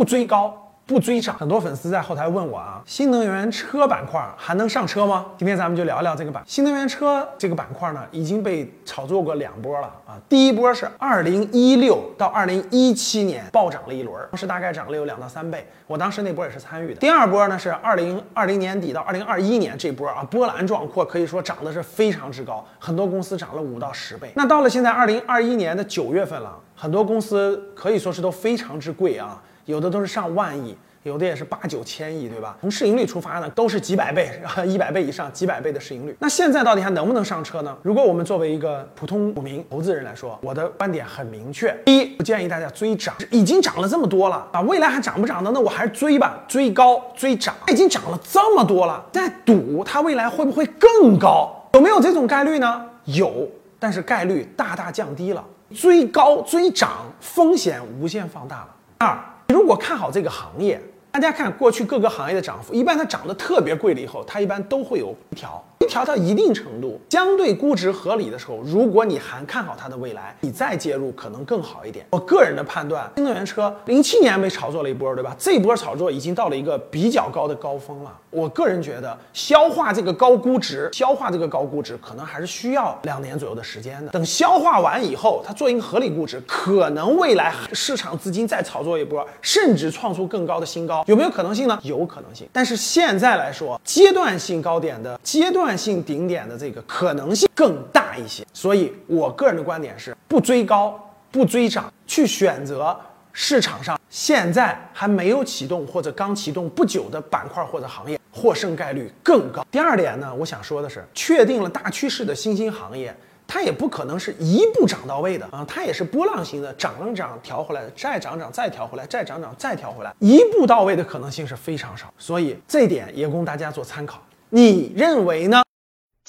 不追高。不追涨，很多粉丝在后台问我啊，新能源车板块还能上车吗？今天咱们就聊聊这个板。新能源车这个板块呢，已经被炒作过两波了啊。第一波是二零一六到二零一七年暴涨了一轮，当时大概涨了有两到三倍，我当时那波也是参与的。第二波呢是二零二零年底到二零二一年这波啊，波澜壮阔，可以说涨的是非常之高，很多公司涨了五到十倍。那到了现在二零二一年的九月份了，很多公司可以说是都非常之贵啊。有的都是上万亿，有的也是八九千亿，对吧？从市盈率出发呢，都是几百倍、一百倍以上、几百倍的市盈率。那现在到底还能不能上车呢？如果我们作为一个普通股民、投资人来说，我的观点很明确：第一，不建议大家追涨，已经涨了这么多了啊，未来还涨不涨呢？那我还是追吧，追高追涨，已经涨了这么多了，再赌它未来会不会更高？有没有这种概率呢？有，但是概率大大降低了。追高追涨，风险无限放大了。二。如果看好这个行业，大家看过去各个行业的涨幅，一般它涨得特别贵了以后，它一般都会有回调。调到一定程度，相对估值合理的时候，如果你还看好它的未来，你再介入可能更好一点。我个人的判断，新能源车零七年被炒作了一波，对吧？这波炒作已经到了一个比较高的高峰了。我个人觉得，消化这个高估值，消化这个高估值，可能还是需要两年左右的时间的。等消化完以后，它做一个合理估值，可能未来市场资金再炒作一波，甚至创出更高的新高，有没有可能性呢？有可能性。但是现在来说，阶段性高点的阶段。性顶点的这个可能性更大一些，所以我个人的观点是不追高不追涨，去选择市场上现在还没有启动或者刚启动不久的板块或者行业，获胜概率更高。第二点呢，我想说的是，确定了大趋势的新兴行业，它也不可能是一步涨到位的啊，它也是波浪形的，涨涨调回来，再涨涨再调回来，再涨涨再调回来，一步到位的可能性是非常少，所以这点也供大家做参考。你认为呢？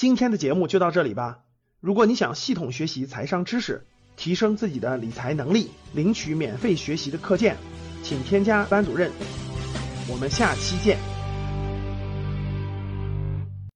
今天的节目就到这里吧。如果你想系统学习财商知识，提升自己的理财能力，领取免费学习的课件，请添加班主任。我们下期见。